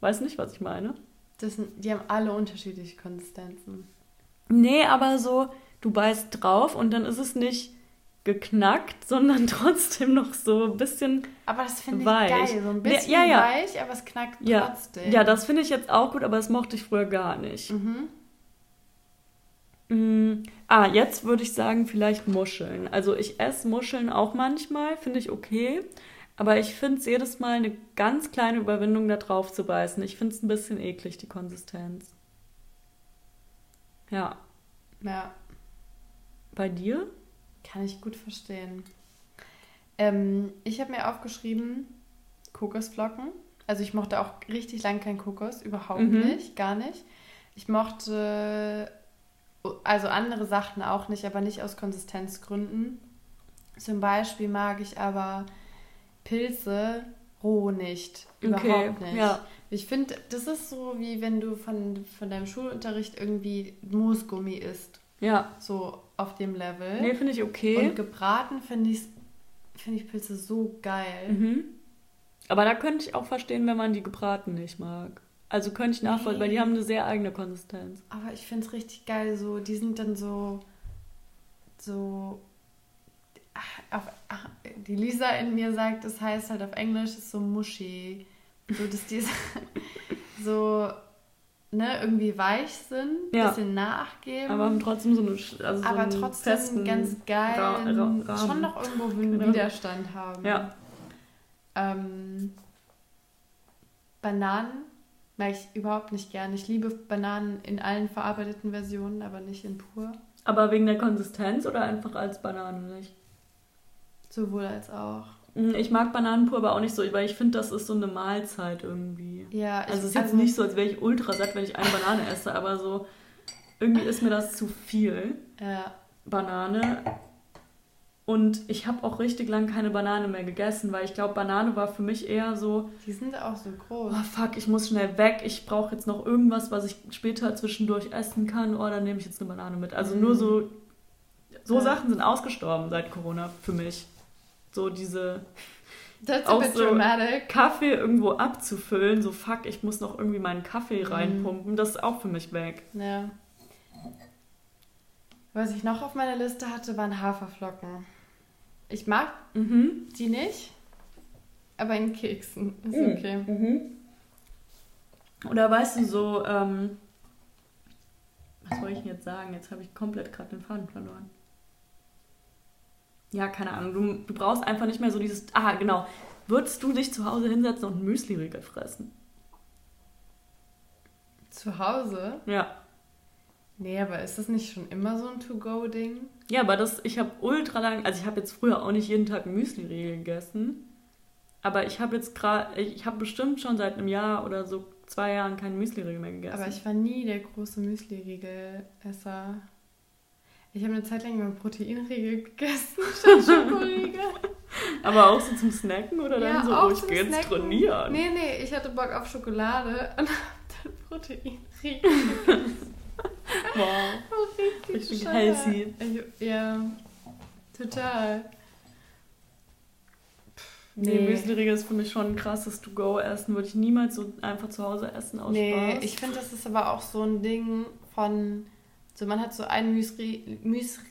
Weiß nicht, was ich meine. Das die haben alle unterschiedliche Konsistenzen. Nee, aber so, du beißt drauf und dann ist es nicht geknackt, sondern trotzdem noch so ein bisschen. Aber das finde ich Weich. geil. So ein bisschen Ja, ja. weich, aber es knackt Ja, trotzdem. ja, das finde ich jetzt auch gut, aber das mochte ich früher gar nicht. Mhm. Mm, ah, jetzt würde ich sagen, vielleicht Muscheln. Also ich esse Muscheln auch manchmal, finde ich okay. Aber ich finde es jedes Mal eine ganz kleine Überwindung, da drauf zu beißen. Ich finde es ein bisschen eklig, die Konsistenz. Ja. Ja, Bei dir? kann ich gut verstehen. Ähm, ich habe mir aufgeschrieben, Kokosflocken. Also ich mochte auch richtig lang kein Kokos, überhaupt Mhm. nicht, gar nicht. Ich mochte also andere Sachen auch nicht, aber nicht aus Konsistenzgründen. Zum Beispiel mag ich aber Pilze roh nicht, überhaupt nicht. Ja. Ich finde, das ist so wie wenn du von, von deinem Schulunterricht irgendwie Moosgummi isst. Ja. So auf dem Level. Nee, finde ich okay. Und gebraten finde ich, finde ich Pilze so geil. Mhm. Aber da könnte ich auch verstehen, wenn man die gebraten nicht mag. Also könnte ich nachvollziehen, Nee. weil die haben eine sehr eigene Konsistenz. Aber ich finde es richtig geil. So, die sind dann so. So. Auf, die Lisa in mir sagt, das heißt halt auf Englisch ist so mushy. So, dass die so. Ne, irgendwie weich sind, Ja. bisschen nachgeben. Aber haben trotzdem so eine also so aber trotzdem festen ganz geil Ra- schon noch irgendwo einen Genau. Widerstand haben. Ja. Ähm, Bananen mag ich überhaupt nicht gern. Ich liebe Bananen in allen verarbeiteten Versionen, aber nicht in pur. Aber wegen der Konsistenz oder einfach als Banane nicht? Sowohl als auch. Mm, Ich mag Bananen pur, aber auch nicht so, weil ich finde, das ist so eine Mahlzeit irgendwie. Ja, ich, Also es ist jetzt nicht so, als wäre ich ultra satt, wenn ich eine Banane esse, aber so irgendwie ist mir das zu viel Ja, Banane. Und ich habe auch richtig lang keine Banane mehr gegessen, weil ich glaube, Banane war für mich eher so, die sind auch so groß. oh fuck, ich muss schnell weg, ich brauche jetzt noch irgendwas, was ich später zwischendurch essen kann, oh, dann nehme ich jetzt eine Banane mit. Also nur so, so Ja. Sachen sind ausgestorben seit Corona für mich. So diese That's a auch bit so- dramatic. Kaffee irgendwo abzufüllen, so fuck, ich muss noch irgendwie meinen Kaffee Mhm. reinpumpen, das ist auch für mich weg. Ja. Was ich noch auf meiner Liste hatte, waren Haferflocken. Ich mag Mhm. die nicht, aber in Keksen ist Mhm. okay. Oder weißt du so, ähm, was wollte ich denn jetzt sagen? Jetzt habe ich komplett gerade den Faden verloren. Ja, keine Ahnung. Du, du brauchst einfach nicht mehr so dieses. Ah, genau. Würdest du dich zu Hause hinsetzen und Müsli-Riegel fressen? Zu Hause? Ja. Nee, aber ist das nicht schon immer so ein To-Go-Ding? Ja, aber das, ich habe ultra lang, also ich habe jetzt früher auch nicht jeden Tag Müsli-Riegel gegessen. Aber ich habe jetzt gerade, ich habe bestimmt schon seit einem Jahr oder so zwei Jahren keinen Müsli-Riegel mehr gegessen. Aber ich war nie der große Müsli-Riegel-Esser. Ich habe eine Zeit lang immer Proteinriegel gegessen statt Schokoriegel. Aber auch so zum Snacken oder dann so, oh, ich gehe jetzt Snacken. trainieren. Nee, nee, ich hatte Bock auf Schokolade und hab dann Proteinriegel. Wow. Oh, richtig Richtig healthy. Ich, ja, total. Nee, Müsli-Riegel ist für mich schon ein krasses To-Go-Essen. Würde ich niemals so einfach zu Hause essen aus Nee, Spaß. ich finde, das ist aber auch so ein Ding von, so man hat so einen Müsli, Müsli,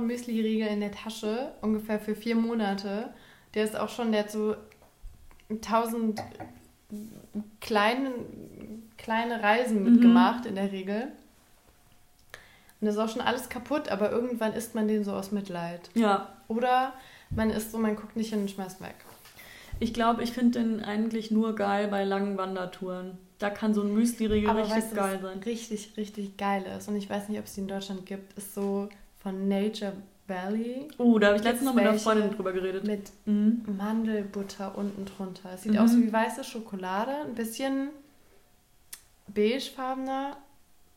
Müsli-Riegel in der Tasche, ungefähr für vier Monate. Der ist auch schon, der hat so tausend kleine, kleine Reisen Mhm. mitgemacht in der Regel. Und das ist auch schon alles kaputt, aber irgendwann isst man den so aus Mitleid. Ja, Oder man isst so, man guckt nicht hin und schmeißt weg. ich glaube, ich finde den eigentlich nur geil bei langen Wandertouren. Da kann so ein Müsli-Riegel richtig weißt du, geil sein. richtig, richtig geil ist, und ich weiß nicht, ob es die in Deutschland gibt, ist so von Nature Valley Oh, da habe ich letztens noch mit einer Freundin drüber geredet. mit Mhm. Mandelbutter unten drunter. Es sieht Mhm. aus wie weiße Schokolade, ein bisschen beigefarbener.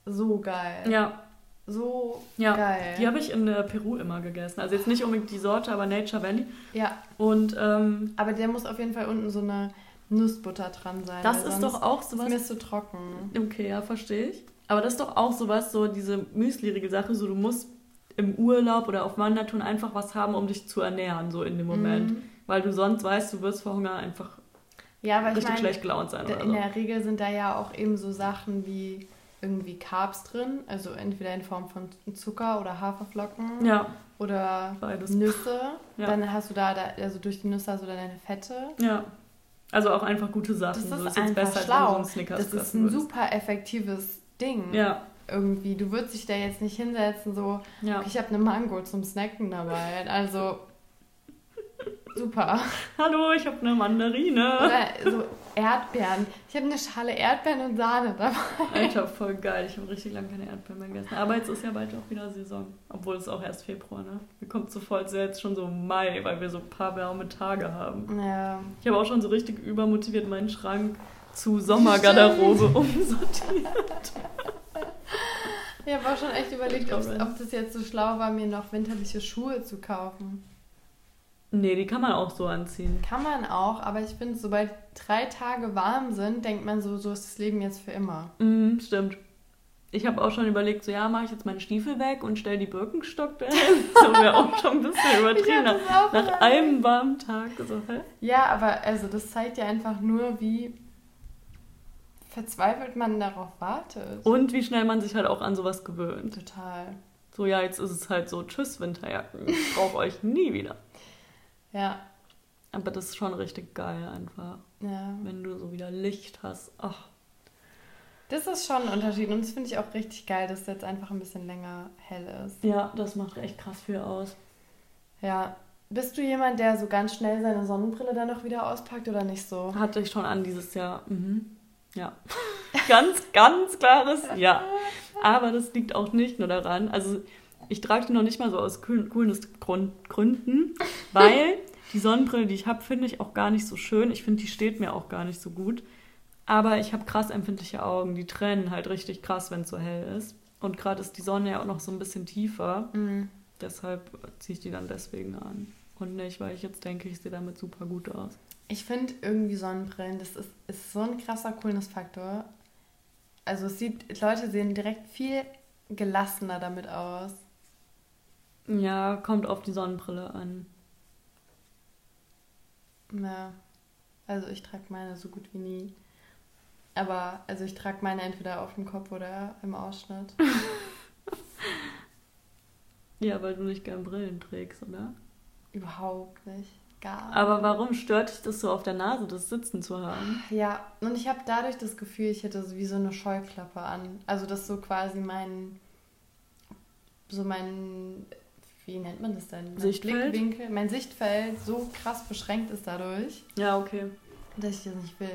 So geil. Ja, So ja. geil. Die habe ich in äh, Peru immer gegessen. Also jetzt nicht unbedingt die Sorte, aber Nature Valley. ja, Und ähm, aber der muss auf jeden Fall unten so eine Nussbutter dran sein. das ist doch auch ist sowas. mir zu trocken. Okay, ja, verstehe ich. Aber das ist doch auch sowas, so diese Müsli-Riegel-Sache, so du musst im Urlaub oder auf Wandertouren einfach was haben, um dich zu ernähren, so in dem Moment. Mhm. Weil du sonst weißt, du wirst vor Hunger einfach Ja, richtig meine, schlecht gelaunt sein oder in so. der Regel sind da ja auch eben so Sachen wie irgendwie Carbs drin, also entweder in Form von Zucker oder Haferflocken Ja, oder beides. Nüsse. Ja. Dann hast du da, da, also durch die Nüsse hast du dann deine Fette. Ja. Also auch einfach gute Sachen. Das ist so, einfach jetzt besser, schlau. so Das ist ein würdest. super effektives Ding. Ja, Irgendwie. Du würdest dich da jetzt nicht hinsetzen, so, ja. ich habe eine Mango zum Snacken dabei. Also super. Hallo, ich habe eine Mandarine. Oder so Erdbeeren. Ich habe eine Schale Erdbeeren und Sahne dabei. Alter, voll geil. Ich habe richtig lange keine Erdbeeren mehr gegessen. Aber jetzt ist ja bald auch wieder Saison. Obwohl es auch erst Februar, ne? Mir kommt so als wäre jetzt schon so Mai, weil wir so ein paar warme Tage haben. Ja. Ich habe auch schon so richtig übermotiviert meinen Schrank zu Sommergarderobe umsortiert. Ich habe auch schon echt überlegt, ob das jetzt so schlau war, mir noch winterliche Schuhe zu kaufen. Nee, die kann man auch so anziehen. Kann man auch, aber ich finde, sobald drei Tage warm sind, denkt man so, so ist das Leben jetzt für immer. Mhm, stimmt. Ich habe auch schon überlegt, so ja, mache ich jetzt meinen Stiefel weg und stell die Birkenstock dahin. So wäre auch schon ein bisschen übertrieben. Nach überlegt. einem warmen Tag. So, hä? Ja, aber also das zeigt ja einfach nur, wie verzweifelt man darauf wartet. Und wie schnell man sich halt auch an sowas gewöhnt. Total. So, ja, jetzt ist es halt so, tschüss, Winterjacken. Ich brauche euch nie wieder. Ja, Aber das ist schon richtig geil einfach. ja. Wenn du so wieder Licht hast. Ach, Das ist schon ein Unterschied und das finde ich auch richtig geil, dass es jetzt einfach ein bisschen länger hell ist. ja, das macht echt krass viel aus. Ja. Bist du jemand, der so ganz schnell seine Sonnenbrille dann noch wieder auspackt oder nicht so? Hatte ich schon an dieses Jahr. Mhm. Ja. ganz, ganz klares Ja. Aber das liegt auch nicht nur daran. Also, ich trage die noch nicht mal so aus coolen Gründen, weil die Sonnenbrille, die ich habe, finde ich auch gar nicht so schön. Ich finde, die steht mir auch gar nicht so gut. Aber ich habe krass empfindliche Augen. Die tränen halt richtig krass, wenn es so hell ist. Und gerade ist die Sonne ja auch noch so ein bisschen tiefer. Mhm. Deshalb ziehe ich die dann deswegen an. Und nicht, weil ich jetzt denke, ich sehe damit super gut aus. Ich finde irgendwie Sonnenbrillen, das ist, ist so ein krasser Coolness-Faktor. Also es sieht, Leute sehen direkt viel gelassener damit aus. Ja, kommt auf die Sonnenbrille an. Ja. Also ich trage meine so gut wie nie. Aber also ich trage meine entweder auf dem Kopf oder im Ausschnitt. Ja, weil du nicht gern Brillen trägst, oder? Überhaupt nicht. Gar Aber warum stört dich das so auf der Nase, das Sitzen zu haben? Ja, und ich habe dadurch das Gefühl, ich hätte so wie so eine Scheuklappe an. Also das so quasi mein, so mein, wie nennt man das denn? Mein Sichtfeld? Blickwinkel, mein Sichtfeld so krass beschränkt ist dadurch, Ja, okay. dass ich das nicht will.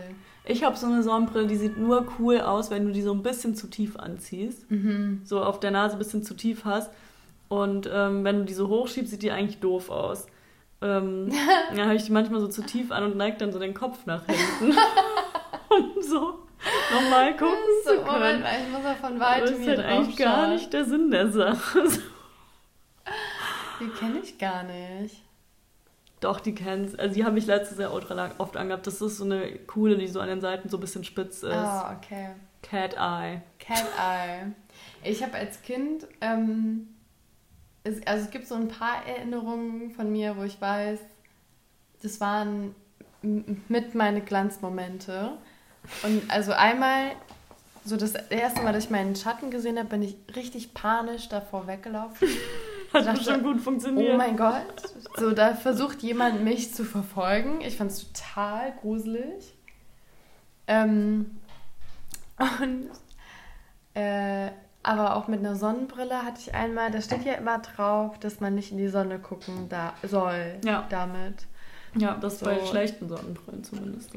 Ich habe so eine Sonnenbrille, die sieht nur cool aus, wenn du die so ein bisschen zu tief anziehst. Mhm. So auf der Nase ein bisschen zu tief hast. Und ähm, wenn du die so hochschiebst, sieht die eigentlich doof aus. Ähm, dann habe ich die manchmal so zu tief an und neige dann so den Kopf nach hinten. um so nochmal gucken So, zu können. Moment ich muss ja von weitem das ist halt eigentlich gar nicht der Sinn der Sache. Die kenne ich gar nicht. Doch, die kennst. Also die habe ich letztes Jahr ultra oft angehabt. Das ist so eine coole, die so an den Seiten so ein bisschen spitz ist. Ah, okay. Cat Eye. Cat Eye. Ich habe als Kind, ähm, es, also es gibt so ein paar Erinnerungen von mir, wo ich weiß, das waren mit meine Glanzmomente. Und also einmal, so das erste Mal, dass ich meinen Schatten gesehen habe, bin ich richtig panisch davor weggelaufen. Hat dachte, schon gut funktioniert. Oh mein Gott. So, da versucht jemand mich zu verfolgen. Ich fand es total gruselig. Ähm, und äh, aber auch mit einer Sonnenbrille hatte ich einmal, da steht ja immer drauf, dass man nicht in die Sonne gucken da soll Ja. damit. Ja, das So. bei schlechten Sonnenbrillen zumindest.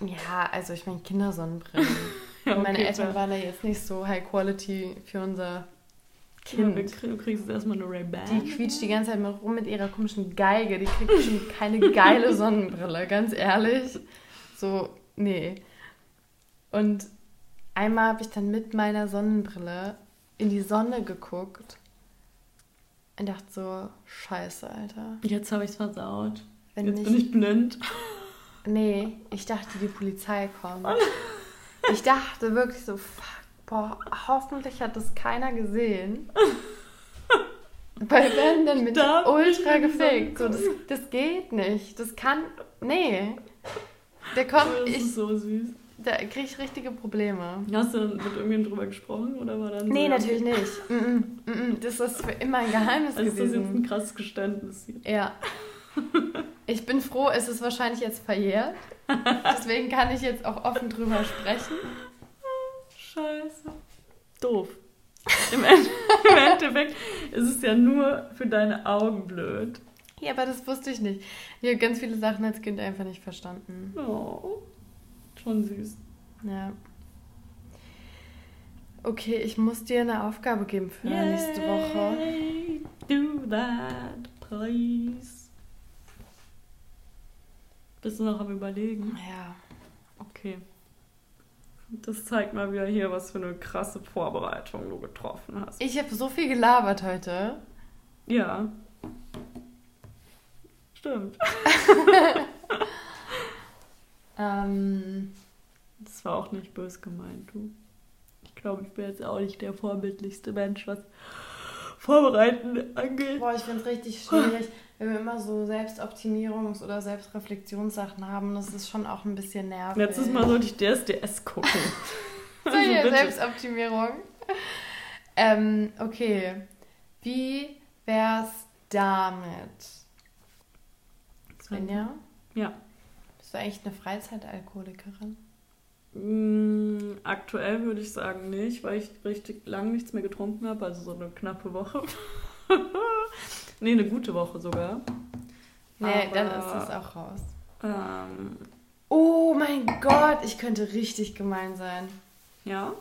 Ja, also ich meine Kindersonnenbrillen. Ja, Meine okay, Eltern fair. waren da jetzt nicht so high quality für unser Kind. Du kriegst erstmal eine Ray-Ban. Die quietscht die ganze Zeit mal rum mit ihrer komischen Geige. Die kriegt bestimmt keine geile Sonnenbrille, ganz ehrlich. So, nee. Und einmal habe ich dann mit meiner Sonnenbrille in die Sonne geguckt und dachte so, scheiße, Alter. Jetzt habe ich es versaut. Wenn Jetzt nicht, bin ich blind. Nee, ich dachte, die Polizei kommt. Ich dachte wirklich so, fuck, boah, hoffentlich hat das keiner gesehen. Weil wenn dann mit darf ultra gefaked. So, das, das geht nicht. Das kann. Nee. Der kommt. Oh, das Ich, ist so süß. da kriege ich richtige Probleme. Hast du mit irgendjemandem drüber gesprochen oder war dann Nee, so, natürlich nicht. Mm -mm, mm -mm. Das ist für immer ein Geheimnis Also ist das jetzt ein gewesen. krasses Geständnis hier. Ja. Ich bin froh, es ist wahrscheinlich jetzt verjährt. Deswegen kann ich jetzt auch offen drüber sprechen. Doof. Im, End Im Endeffekt ist es ja nur für deine Augen blöd. Ja, aber das wusste ich nicht. Ich habe ganz viele Sachen als Kind einfach nicht verstanden. Oh. Schon süß. Ja. Okay, ich muss dir eine Aufgabe geben für nächste Woche. Yay, Do that, please. Bist du noch am Überlegen? Ja. Okay. Das zeigt mal wieder hier, was für eine krasse Vorbereitung du getroffen hast. Ich habe so viel gelabert heute. Ja. Stimmt. Ähm, Das war auch nicht bös gemeint, du. Ich glaube, ich bin jetzt auch nicht der vorbildlichste Mensch, was Vorbereiten angeht. boah, ich finde es richtig schwierig, wenn wir immer so Selbstoptimierungs- oder Selbstreflexionssachen haben. Das ist schon auch ein bisschen nervig. Letztes Mal sollte ich DSDS gucken. So, Also hier, bitte. Selbstoptimierung. Ähm, okay. Wie wär's damit? Svenja? Ja. Bist du eigentlich eine Freizeitalkoholikerin? Mm, Aktuell würde ich sagen nicht, weil ich richtig lang nichts mehr getrunken habe, also so eine knappe Woche. nee, eine gute Woche sogar. Nee, Aber- dann ist das auch raus. Ähm, Oh mein Gott, ich könnte richtig gemein sein. ja.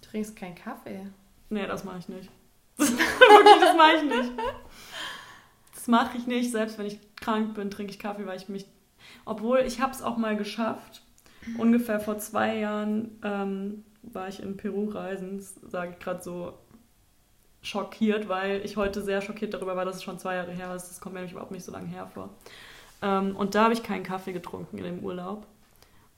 Du trinkst keinen Kaffee. Nee, das mache ich nicht. Wirklich, das mache ich nicht. Das mache ich nicht. Selbst wenn ich krank bin, trinke ich Kaffee, weil ich mich. Obwohl, ich habe es auch mal geschafft. Ungefähr vor zwei Jahren ähm, war ich in Peru reisen, sage ich gerade so schockiert, weil ich heute sehr schockiert darüber war, dass es schon zwei Jahre her ist. Das kommt mir nämlich überhaupt nicht so lange hervor. Ähm, und da habe ich keinen Kaffee getrunken in dem Urlaub.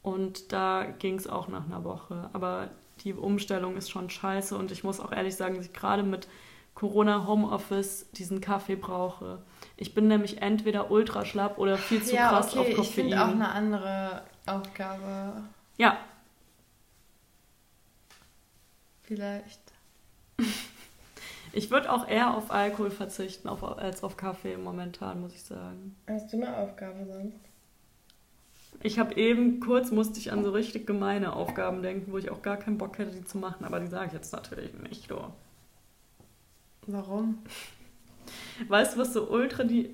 Und da ging es auch nach einer Woche. Aber die Umstellung ist schon scheiße und ich muss auch ehrlich sagen, gerade mit Corona Homeoffice diesen Kaffee brauche. Ich bin nämlich entweder ultra schlapp oder viel zu ja, krass okay, auf ich Koffein. finde auch eine andere Aufgabe ja, vielleicht. Ich würde auch eher auf Alkohol verzichten auf, als auf Kaffee momentan, muss ich sagen. Hast du eine Aufgabe sonst? Ich habe eben kurz musste ich an so richtig gemeine Aufgaben denken, wo ich auch gar keinen Bock hätte, die zu machen, aber die sage ich jetzt natürlich nicht, du. Warum? Weißt du, was so ultra die.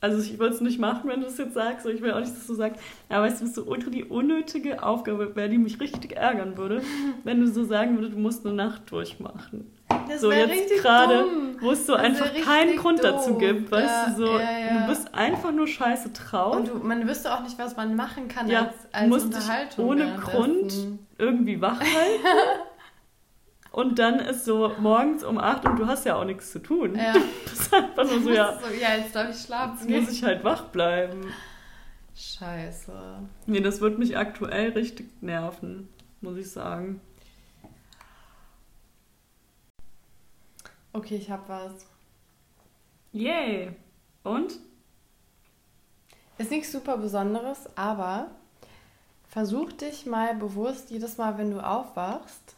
Also ich würde es nicht machen, wenn du es jetzt sagst, ich will auch nicht, dass du sagst, aber weißt du, was so ultra die unnötige Aufgabe wäre, die mich richtig ärgern würde, wenn du so sagen würdest, du musst eine Nacht durchmachen. Das so jetzt gerade, dumm. wo es so Das einfach keinen Grund dazu doof. gibt, weißt Ja, du, so, ja, ja. du bist einfach nur scheiße traurig. Und du, man wüsste auch nicht, was man machen kann als, als musst dich Unterhaltung. ohne. Grund irgendwie wach halten. und dann ist so morgens um 8 und du hast ja auch nichts zu tun. Ja. Das ist einfach nur so, ja, So, ja, jetzt darf ich schlafen. jetzt muss ich halt wach bleiben. Scheiße. Nee, das wird mich aktuell richtig nerven, muss ich sagen. Okay, ich hab was. Yay! Und? Ist nichts super Besonderes, aber versuch dich mal bewusst jedes Mal, wenn du aufwachst,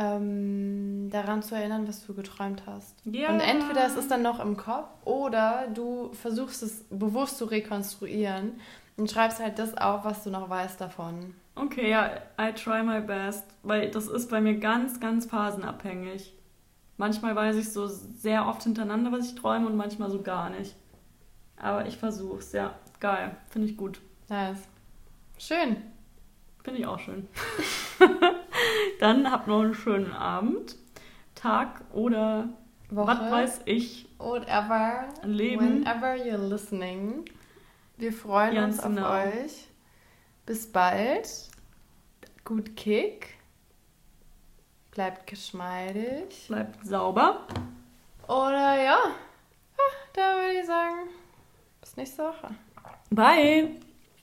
ähm, daran zu erinnern, was du geträumt hast. Ja. Und entweder es ist dann noch im Kopf oder du versuchst es bewusst zu rekonstruieren und schreibst halt das auf, was du noch weißt davon. Okay, ja, I try my best, weil das ist bei mir ganz, ganz phasenabhängig. Manchmal weiß ich so sehr oft hintereinander, was ich träume und manchmal so gar nicht. Aber ich versuch's, ja. Geil, finde ich gut. Nice. Schön. Finde ich auch schön. Dann habt noch einen schönen Abend, Tag oder Woche. was weiß ich. Whatever. Leben. Whenever you're listening. Wir freuen Ganz uns auf genau. euch. Bis bald. Gut Kick. Bleibt geschmeidig. Bleibt sauber. Oder ja, ja da würde ich sagen, bis nächste Woche. Bye!